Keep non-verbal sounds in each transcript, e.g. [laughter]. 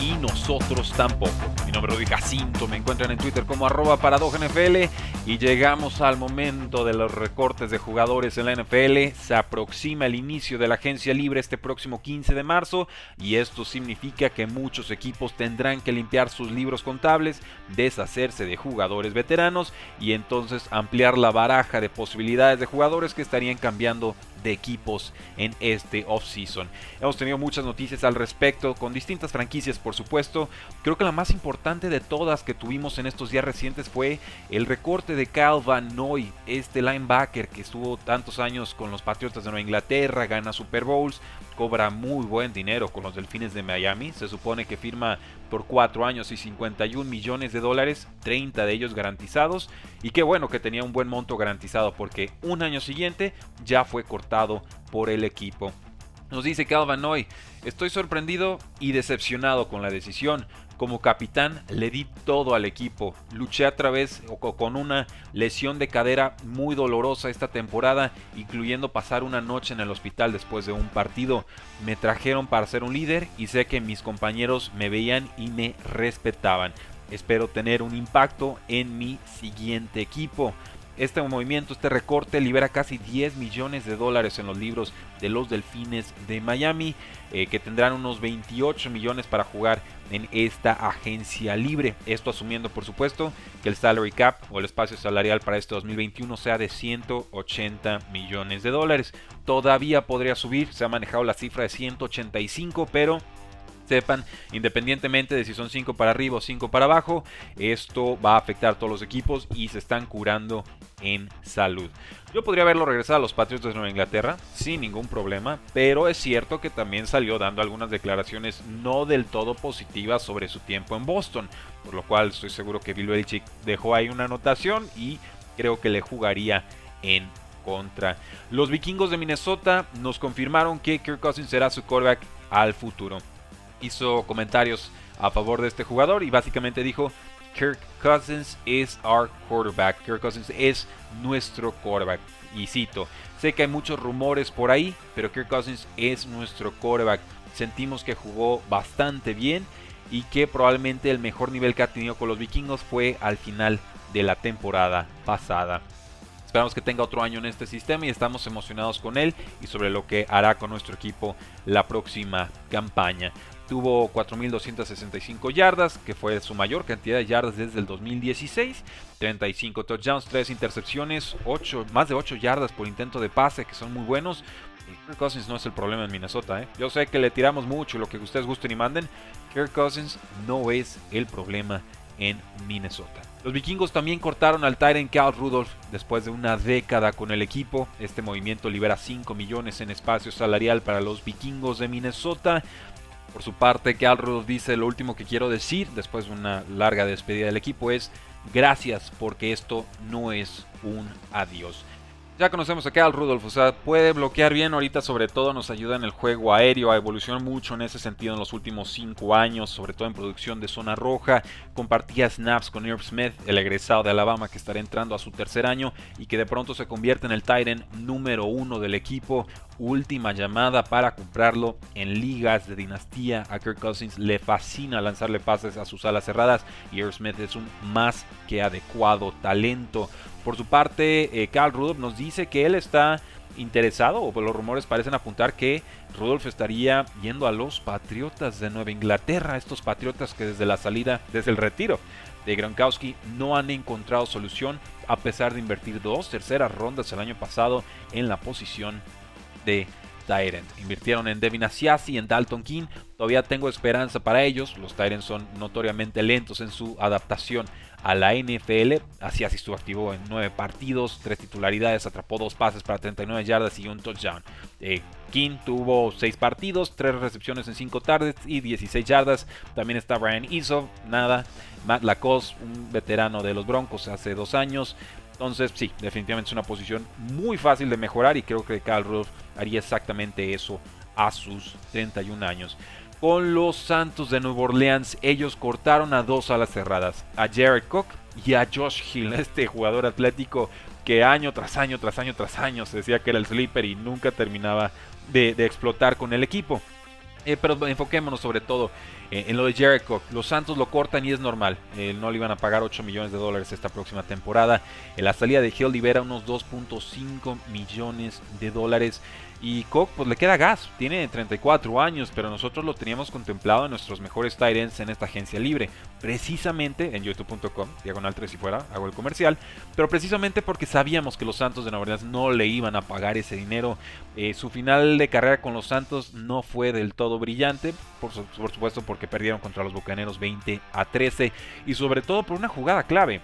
y nosotros tampoco. Mi nombre es Rudy Jacinto, me encuentran en Twitter como arroba NFL y llegamos al momento de los recortes de jugadores en la NFL. Se aproxima el inicio de la agencia libre este próximo 15 de marzo y esto significa que muchos equipos tendrán que limpiar sus libros contables, deshacerse de jugadores veteranos y entonces ampliar la baraja de posibilidades de jugadores que estarían cambiando de equipos en este offseason. Hemos tenido muchas noticias al respecto con distintas franquicias, por supuesto. Creo que la más importante de todas que tuvimos en estos días recientes fue el recorte de Cal Van Noy, este linebacker que estuvo tantos años con los Patriotas de Nueva Inglaterra, gana Super Bowls, cobra muy buen dinero con los Delfines de Miami. Se supone que firma por 4 años y 51 millones de dólares, 30 de ellos garantizados. Y qué bueno que tenía un buen monto garantizado porque un año siguiente ya fue cortado por el equipo. Nos dice Calvin Hoy, estoy sorprendido y decepcionado con la decisión. Como capitán le di todo al equipo. Luché a través o con una lesión de cadera muy dolorosa esta temporada, incluyendo pasar una noche en el hospital después de un partido. Me trajeron para ser un líder y sé que mis compañeros me veían y me respetaban. Espero tener un impacto en mi siguiente equipo. Este movimiento, este recorte libera casi 10 millones de dólares en los libros de los Delfines de Miami, eh, que tendrán unos 28 millones para jugar en esta agencia libre. Esto asumiendo, por supuesto, que el salary cap o el espacio salarial para este 2021 sea de 180 millones de dólares. Todavía podría subir, se ha manejado la cifra de 185, pero sepan, independientemente de si son 5 para arriba o 5 para abajo, esto va a afectar a todos los equipos y se están curando en salud. Yo podría haberlo regresado a los Patriots de Nueva Inglaterra sin ningún problema, pero es cierto que también salió dando algunas declaraciones no del todo positivas sobre su tiempo en Boston, por lo cual estoy seguro que Bill Belichick dejó ahí una anotación y creo que le jugaría en contra. Los vikingos de Minnesota nos confirmaron que Kirk Cousins será su quarterback al futuro hizo comentarios a favor de este jugador y básicamente dijo, Kirk Cousins is our quarterback. Kirk Cousins es nuestro quarterback. Y cito, sé que hay muchos rumores por ahí, pero Kirk Cousins es nuestro quarterback. Sentimos que jugó bastante bien y que probablemente el mejor nivel que ha tenido con los vikingos fue al final de la temporada pasada. Esperamos que tenga otro año en este sistema y estamos emocionados con él y sobre lo que hará con nuestro equipo la próxima campaña. Tuvo 4.265 yardas, que fue su mayor cantidad de yardas desde el 2016. 35 touchdowns, 3 intercepciones, 8, más de 8 yardas por intento de pase, que son muy buenos. Kirk Cousins no es el problema en Minnesota. ¿eh? Yo sé que le tiramos mucho, lo que ustedes gusten y manden. Kirk Cousins no es el problema en Minnesota. Los vikingos también cortaron al Tyrant Cal Rudolph después de una década con el equipo. Este movimiento libera 5 millones en espacio salarial para los vikingos de Minnesota. Por su parte, Cal Rudolph dice lo último que quiero decir después de una larga despedida del equipo es gracias porque esto no es un adiós. Ya conocemos a Cal Rudolph, o sea, puede bloquear bien ahorita, sobre todo nos ayuda en el juego aéreo, a evolucionar mucho en ese sentido en los últimos 5 años, sobre todo en producción de zona roja. Compartía snaps con Irv Smith, el egresado de Alabama que estará entrando a su tercer año y que de pronto se convierte en el Titan número uno del equipo. Última llamada para comprarlo en ligas de dinastía. A Kirk Cousins le fascina lanzarle pases a sus alas cerradas y Irv Smith es un más que adecuado talento. Por su parte, eh, Carl Rudolph nos dice que él está interesado, o los rumores parecen apuntar que Rudolph estaría yendo a los Patriotas de Nueva Inglaterra, estos Patriotas que desde la salida, desde el retiro de Gronkowski, no han encontrado solución a pesar de invertir dos terceras rondas el año pasado en la posición de Tyrant. Invirtieron en Devin Asiasi y en Dalton King. Todavía tengo esperanza para ellos. Los Tyrants son notoriamente lentos en su adaptación a la NFL. Asiasi estuvo activo en 9 partidos, 3 titularidades, atrapó 2 pases para 39 yardas y un touchdown. Eh, King tuvo 6 partidos, 3 recepciones en 5 tardes y 16 yardas. También está Brian Iso, nada. Matt Lacoste, un veterano de los Broncos hace 2 años. Entonces, sí, definitivamente es una posición muy fácil de mejorar y creo que Carl Rudolph haría exactamente eso a sus 31 años. Con los Santos de Nueva Orleans, ellos cortaron a dos alas cerradas, a Jared Cook y a Josh Hill, [laughs] este jugador atlético que año tras año, tras año, tras año se decía que era el sleeper y nunca terminaba de, explotar con el equipo. Eh, pero enfoquémonos sobre todo eh, en lo de Jericho, los Santos lo cortan y es normal. Eh, no le iban a pagar 8 millones de dólares esta próxima temporada. La salida de Hill libera unos 2.5 millones de dólares. Y Cook pues le queda gas, tiene 34 años, pero nosotros lo teníamos contemplado en nuestros mejores tight en esta agencia libre. Precisamente en youtube.com, diagonal 3 y fuera, hago el comercial, pero precisamente porque sabíamos que los Santos de Nueva Orleans no le iban a pagar ese dinero. Eh, su final de carrera con los Santos no fue del todo brillante, por, por supuesto porque perdieron contra los Bucaneros 20 a 13 y sobre todo por una jugada clave.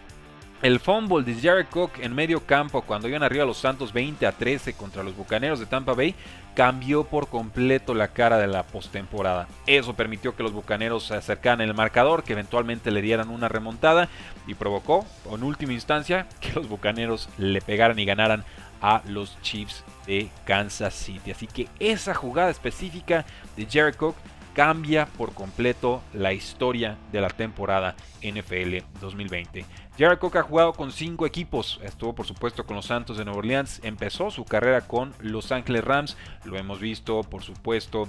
El fumble de Jared Cook en medio campo cuando iban arriba los Santos 20 a 13 contra los Bucaneros de Tampa Bay cambió por completo la cara de la postemporada. Eso permitió que los Bucaneros se acercaran el marcador, que eventualmente le dieran una remontada y provocó en última instancia [laughs] que los Bucaneros le pegaran y ganaran a los Chiefs de Kansas City. Así que esa jugada específica de Jared Cook cambia por completo la historia de la temporada NFL 2020. Jared Cook ha jugado con cinco equipos, estuvo por supuesto con los Santos de Nueva Orleans, empezó su carrera con Los Ángeles Rams, lo hemos visto por supuesto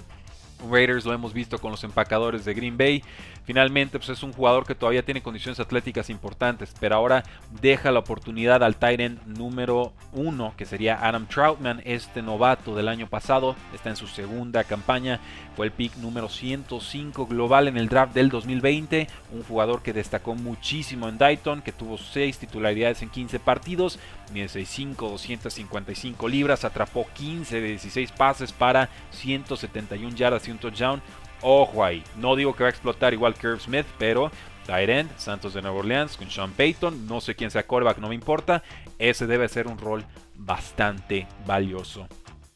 Raiders lo hemos visto con los empacadores de Green Bay. Finalmente, pues es un jugador que todavía tiene condiciones atléticas importantes, pero ahora deja la oportunidad al Titan número uno, que sería Adam Troutman, este novato del año pasado. Está en su segunda campaña, fue el pick número 105 global en el draft del 2020. Un jugador que destacó muchísimo en Dayton, que tuvo 6 titularidades en 15 partidos, mide 6'5, 255 libras, atrapó 15 de 16 pases para 171 yardas un touchdown. Ojo ahí, no digo que va a explotar igual Curve Smith, pero Tyrant, Santos de Nueva Orleans con Sean Payton, no sé quién sea quarterback, no me importa, ese debe ser un rol bastante valioso.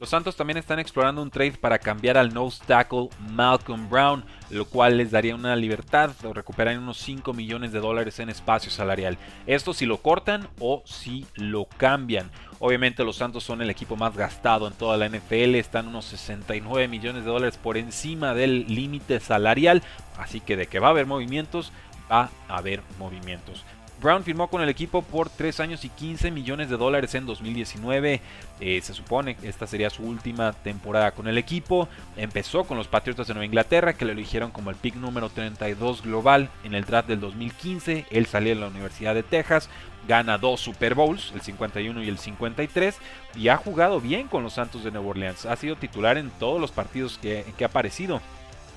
Los Santos también están explorando un trade para cambiar al nose tackle Malcolm Brown, lo cual les daría una libertad o recuperar unos 5 millones de dólares en espacio salarial. Esto si lo cortan o si lo cambian. Obviamente los Santos son el equipo más gastado en toda la NFL, están unos 69 millones de dólares por encima del límite salarial, así que de que va a haber movimientos, va a haber movimientos. Brown firmó con el equipo por 3 años y 15 millones de dólares en 2019. Eh, se supone que esta sería su última temporada con el equipo. Empezó con los Patriotas de Nueva Inglaterra, que lo eligieron como el pick número 32 global en el draft del 2015. Él salió de la Universidad de Texas, gana dos Super Bowls, el 51 y el 53, y ha jugado bien con los Santos de Nueva Orleans. Ha sido titular en todos los partidos que, que ha aparecido.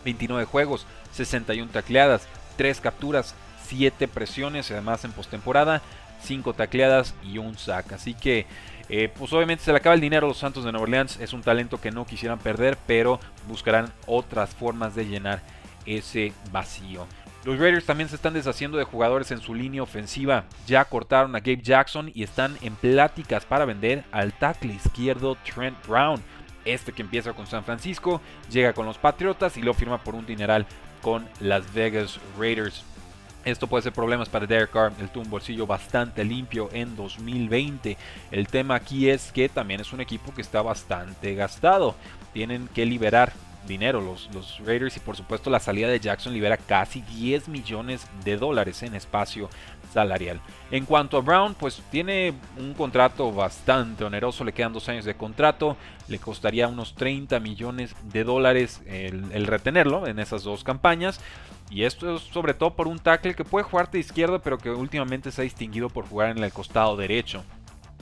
29 juegos, 61 tacleadas, 3 capturas, 7 presiones, además en postemporada, 5 tacleadas y un sack. Así que, eh, pues obviamente se le acaba el dinero a los Santos de Nueva Orleans. Es un talento que no quisieran perder, pero buscarán otras formas de llenar ese vacío. Los Raiders también se están deshaciendo de jugadores en su línea ofensiva. Ya cortaron a Gabe Jackson y están en pláticas para vender al tackle izquierdo Trent Brown. Este que empieza con San Francisco, llega con los Patriotas y lo firma por un dineral con las Vegas Raiders. Esto puede ser problemas para Derek Carr. Él tuvo un bolsillo bastante limpio en 2020. El tema aquí es que también es un equipo que está bastante gastado. Tienen que liberar dinero los, los Raiders y por supuesto la salida de Jackson libera casi 10 millones de dólares en espacio salarial. En cuanto a Brown, pues tiene un contrato bastante oneroso, le quedan dos años de contrato, le costaría unos 30 millones de dólares el, retenerlo en esas dos campañas. Y esto es sobre todo por un tackle que puede jugar de izquierda, pero que últimamente se ha distinguido por jugar en el costado derecho.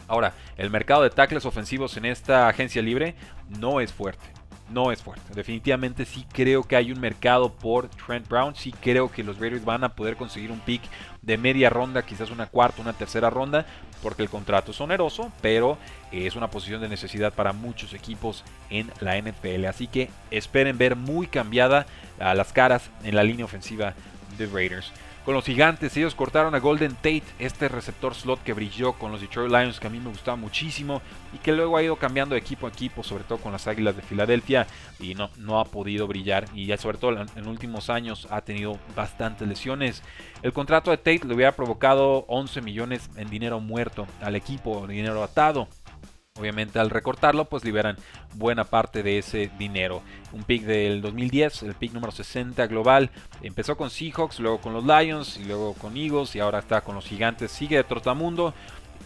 Ahora, el mercado de tackles ofensivos en esta agencia libre no es fuerte. No es fuerte. Definitivamente sí creo que hay un mercado por Trent Brown. Sí creo que los Raiders van a poder conseguir un pick de media ronda, quizás una cuarta, una tercera ronda, porque el contrato es oneroso, pero es una posición de necesidad para muchos equipos en la NFL. Así que esperen ver muy cambiada las caras en la línea ofensiva de Raiders con los gigantes. Ellos cortaron a Golden Tate, este receptor slot que brilló con los Detroit Lions, que a mí me gustaba muchísimo y que luego ha ido cambiando de equipo a equipo, sobre todo con las Águilas de Filadelfia y no, no ha podido brillar y ya sobre todo en últimos años ha tenido bastantes lesiones. El contrato de Tate le hubiera provocado 11 millones en dinero muerto al equipo, dinero atado. Obviamente al recortarlo pues liberan buena parte de ese dinero. Un pick del 2010, el pick número 60 global. Empezó con Seahawks, luego con los Lions y luego con Eagles y ahora está con los Gigantes. Sigue de trotamundo.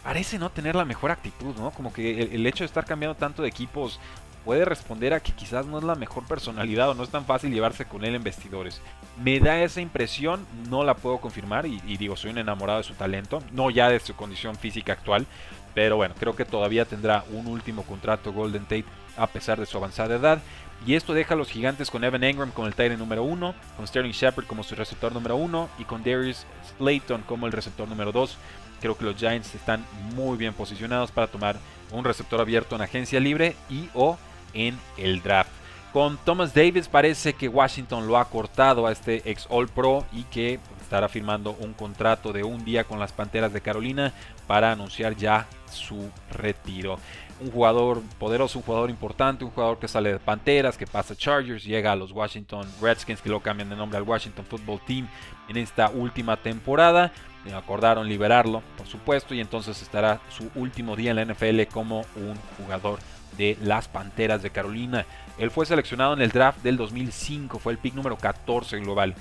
Parece no tener la mejor actitud, ¿no? Como que el, hecho de estar cambiando tanto de equipos puede responder a que quizás no es la mejor personalidad o no es tan fácil llevarse con él en vestidores. Me da esa impresión, no la puedo confirmar y, y digo, soy un enamorado de su talento, no ya de su condición física actual, pero bueno, creo que todavía tendrá un último contrato Golden Tate a pesar de su avanzada edad. Y esto deja a los gigantes con Evan Engram como el Titan número 1, con Sterling Shepard como su receptor número 1 y con Darius Slayton como el receptor número 2. Creo que los Giants están muy bien posicionados para tomar un receptor abierto en agencia libre y o en el draft. Con Thomas Davis parece que Washington lo ha cortado a este ex All Pro y que estará firmando un contrato de un día con las Panteras de Carolina para anunciar ya su retiro. Un jugador poderoso, un jugador importante, un jugador que sale de Panteras, que pasa Chargers, llega a los Washington Redskins, que lo cambian de nombre al Washington Football Team en esta última temporada. Acordaron liberarlo, por supuesto, y entonces estará su último día en la NFL como un jugador de las Panteras de Carolina. Él fue seleccionado en el draft del 2005, fue el pick número 14 global.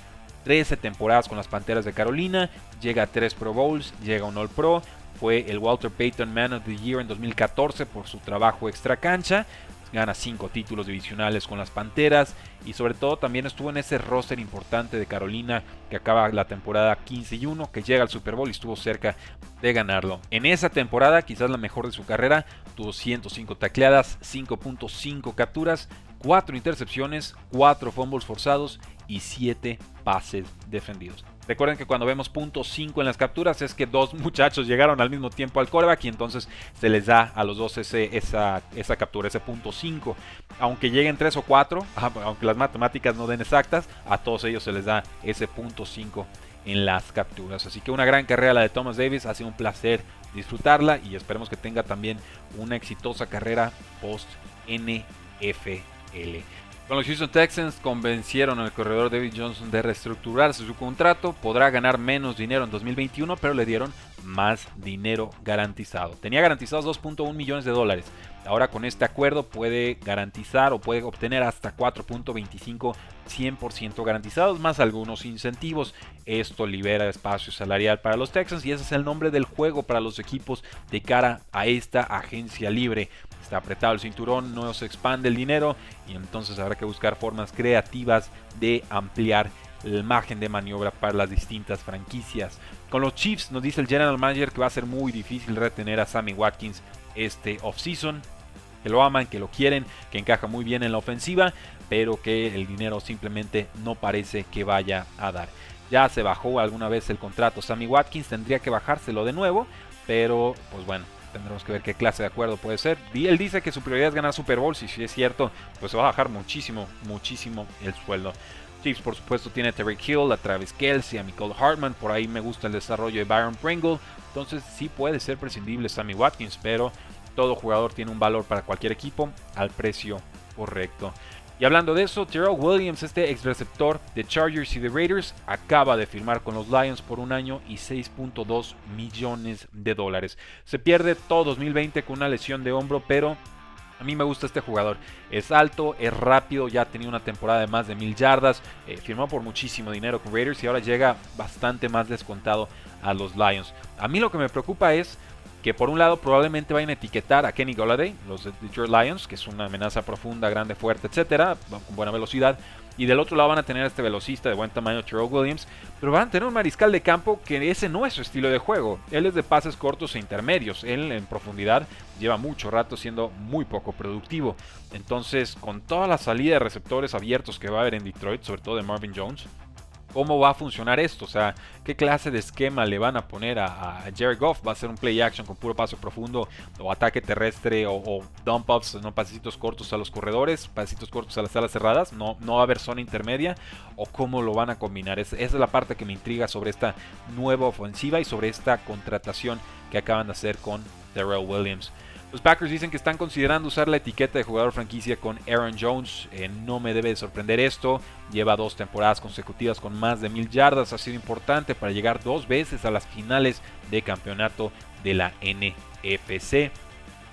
13 temporadas con las Panteras de Carolina, llega a 3 Pro Bowls, llega a un All Pro, fue el Walter Payton Man of the Year en 2014 por su trabajo extra cancha. Gana 5 títulos divisionales con las Panteras y sobre todo también estuvo en ese roster importante de Carolina que acaba la temporada 15 y 1, que llega al Super Bowl y estuvo cerca de ganarlo. En esa temporada, quizás la mejor de su carrera, tuvo 105 tacleadas, 5.5 capturas, 4 intercepciones, 4 fumbles forzados y 7 pases defendidos. Recuerden que cuando vemos punto 5 en las capturas es que dos [laughs] muchachos llegaron al mismo tiempo al coreback y entonces se les da a los dos ese, esa, esa captura, ese punto 5. Aunque lleguen 3 o 4, [laughs] aunque las matemáticas no den exactas, a todos ellos se les da ese punto 5 en las capturas. Así que una gran carrera la de Thomas Davis, ha sido un placer disfrutarla y esperemos que tenga también una exitosa carrera post NFL. Con los Houston Texans convencieron al corredor David Johnson de reestructurarse su contrato. Podrá ganar menos dinero en 2021, pero le dieron más dinero garantizado. Tenía garantizados 2.1 millones de dólares. Ahora con este acuerdo puede garantizar o puede obtener hasta 4.25 100% garantizados más algunos incentivos. Esto libera espacio salarial para los Texans y ese es el nombre del juego para los equipos de cara a esta agencia libre está apretado el cinturón, no se expande el dinero y entonces habrá que buscar formas creativas de ampliar el margen de maniobra para las distintas franquicias. Con los Chiefs nos dice el general manager que va a ser muy difícil retener a Sammy Watkins este offseason. Que lo aman, que lo quieren, que encaja muy bien en la ofensiva, pero que el dinero simplemente no parece que vaya a dar. Ya se bajó alguna vez el contrato Sammy Watkins, tendría que bajárselo de nuevo, pero pues bueno, tendremos que ver qué clase de acuerdo puede ser. Y él dice que su prioridad es ganar Super Bowl, si es cierto, pues se va a bajar muchísimo, muchísimo el sueldo. Chiefs, por supuesto, tiene a Terry Hill, a Travis Kelsey, a Michael Hartman. Por ahí me gusta el desarrollo de Byron Pringle. Entonces, sí puede ser prescindible Sammy Watkins, pero todo jugador tiene un valor para cualquier equipo al precio correcto. Y hablando de eso, Terrell Williams, este ex receptor de Chargers y de Raiders, acaba de firmar con los Lions por un año y 6.2 millones de dólares. Se pierde todo 2020 con una lesión de hombro, pero a mí me gusta este jugador. Es alto, es rápido, ya ha tenido una temporada de más de mil yardas. Eh, firmó por muchísimo dinero con Raiders y ahora llega bastante más descontado a los Lions. A mí lo que me preocupa es que por un lado probablemente vayan a etiquetar a Kenny Golladay, los de Detroit Lions, que es una amenaza profunda, grande, fuerte, etcétera, con buena velocidad, Y del otro lado van a tener a este velocista de buen tamaño, Terrell Williams. Pero van a tener un mariscal de campo que ese no es su estilo de juego. Él es de pases cortos e intermedios. Él en profundidad lleva mucho rato siendo muy poco productivo. Entonces, con toda la salida de receptores abiertos que va a haber en Detroit, sobre todo de Marvin Jones, ¿Cómo va a funcionar esto? O sea, ¿qué clase de esquema le van a poner a, Jared Goff? ¿Va a ser un play action con puro paso profundo o ataque terrestre o, dump ups, no pasecitos cortos a los corredores, pasecitos cortos a las salas cerradas? No, no va a haber zona intermedia o cómo lo van a combinar. esa es la parte que me intriga sobre esta nueva ofensiva y sobre esta contratación que acaban de hacer con Terrell Williams. Los Packers dicen que están considerando usar la etiqueta de jugador franquicia con Aaron Jones. Eh, no me debe sorprender esto. Lleva dos temporadas consecutivas con más de mil yardas. Ha sido importante para llegar dos veces a las finales de campeonato de la NFC.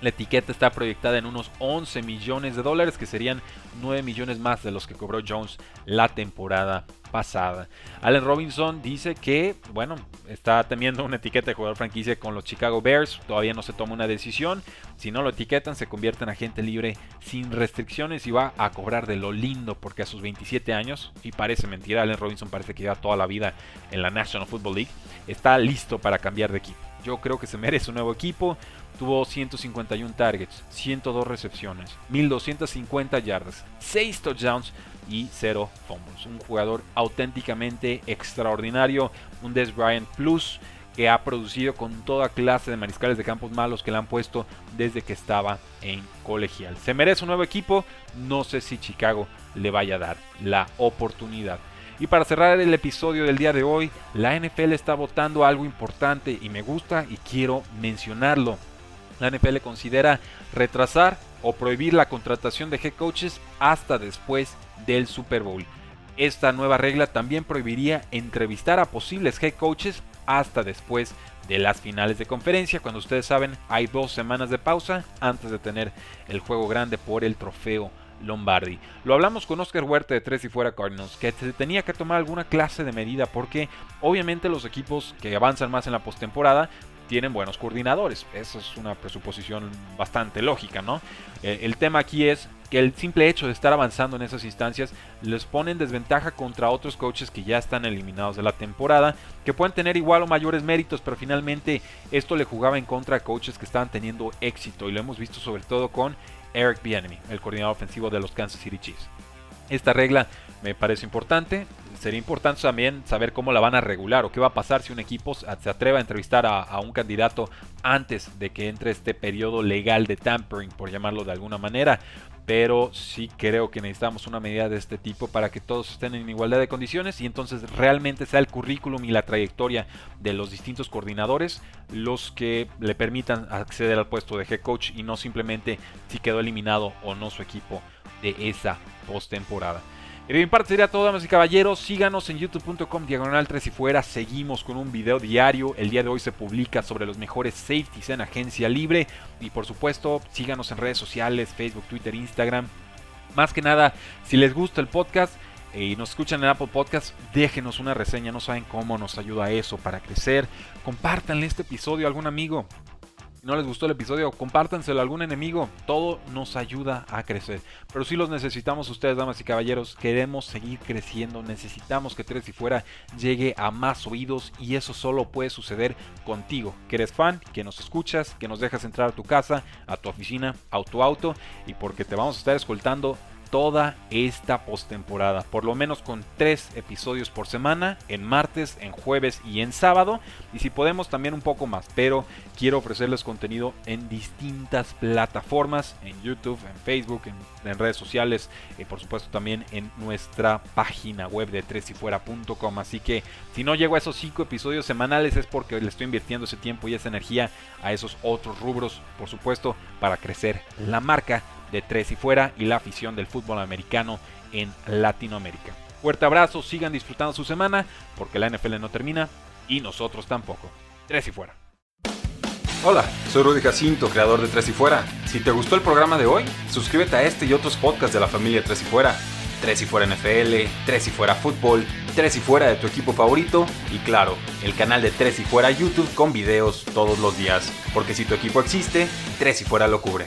La etiqueta está proyectada en unos 11 millones de dólares, que serían 9 millones más de los que cobró Jones la temporada pasada. Allen Robinson dice que, bueno, está temiendo una etiqueta de jugador franquicia con los Chicago Bears. Todavía no se toma una decisión. Si no lo etiquetan, se convierte en agente libre sin restricciones y va a cobrar de lo lindo porque a sus 27 años, y parece mentira, Allen Robinson parece que lleva toda la vida en la National Football League, está listo para cambiar de equipo. Yo creo que se merece un nuevo equipo. Tuvo 151 targets, 102 recepciones, 1250 yardas, 6 touchdowns y 0 fumbles. Un jugador auténticamente extraordinario, un Des Bryant Plus que ha producido con toda clase de mariscales de campos malos que le han puesto desde que estaba en colegial. Se merece un nuevo equipo, no sé si Chicago le vaya a dar la oportunidad. Y para cerrar el episodio del día de hoy, la NFL está votando algo importante y me gusta y quiero mencionarlo. La NFL considera retrasar o prohibir la contratación de head coaches hasta después del Super Bowl. Esta nueva regla también prohibiría entrevistar a posibles head coaches hasta después de las finales de conferencia. Cuando ustedes saben, hay dos semanas de pausa antes de tener el juego grande por el trofeo Lombardi. Lo hablamos con Oscar Huerta de Tres y Fuera Cardinals, que se tenía que tomar alguna clase de medida porque obviamente los equipos que avanzan más en la postemporada tienen buenos coordinadores. Esa es una presuposición bastante lógica, ¿no? Eh, el tema aquí es que el simple hecho de estar avanzando en esas instancias les pone en desventaja contra otros coaches que ya están eliminados de la temporada, que pueden tener igual o mayores méritos, pero finalmente esto le jugaba en contra a coaches que estaban teniendo éxito y lo hemos visto sobre todo con Eric Bieniemy, el coordinador ofensivo de los Kansas City Chiefs. Esta regla me parece importante. Sería importante también saber cómo la van a regular o qué va a pasar si un equipo se atreve a entrevistar a, un candidato antes de que entre este periodo legal de tampering, por llamarlo de alguna manera. Pero sí creo que necesitamos una medida de este tipo para que todos estén en igualdad de condiciones y entonces realmente sea el currículum y la trayectoria de los distintos coordinadores los que le permitan acceder al puesto de head coach y no simplemente si quedó eliminado o no su equipo de esa postemporada. Y de mi parte sería todo, damas y caballeros. Síganos en youtube.com diagonal 3 y fuera. Seguimos con un video diario. El día de hoy se publica sobre los mejores safeties en agencia libre. Y por supuesto, síganos en redes sociales, Facebook, Twitter, Instagram. Más que nada, si les gusta el podcast y nos escuchan en Apple Podcast, déjenos una reseña. No saben cómo nos ayuda eso para crecer. Compártanle este episodio a algún amigo no les gustó el episodio, compártanselo a algún enemigo. Todo nos ayuda a crecer. Pero si los necesitamos ustedes, damas y caballeros. Queremos seguir creciendo. Necesitamos que Tres y Fuera llegue a más oídos. Y eso solo puede suceder contigo. Que eres fan, que nos escuchas, que nos dejas entrar a tu casa, a tu oficina, a tu auto. Y porque te vamos a estar escoltando toda esta postemporada, por lo menos con tres episodios por semana, en martes, en jueves y en sábado, y si podemos también un poco más, pero quiero ofrecerles contenido en distintas plataformas, en YouTube, en Facebook, en, redes sociales, y por supuesto también en nuestra página web de tresyfuera.com, así que si no llego a esos cinco episodios semanales es porque le estoy invirtiendo ese tiempo y esa energía a esos otros rubros, por supuesto, para crecer la marca de tres y fuera y la afición del fútbol americano en Latinoamérica. Fuerte abrazo, sigan disfrutando su semana porque la NFL no termina y nosotros tampoco. Tres y fuera. Hola, soy Rudy Jacinto, creador de Tres y Fuera. Si te gustó el programa de hoy, suscríbete a este y otros podcasts de la familia Tres y Fuera. Tres y Fuera NFL, Tres y Fuera Fútbol, Tres y Fuera de tu equipo favorito y claro, el canal de Tres y Fuera YouTube con videos todos los días. Porque si tu equipo existe, Tres y Fuera lo cubre.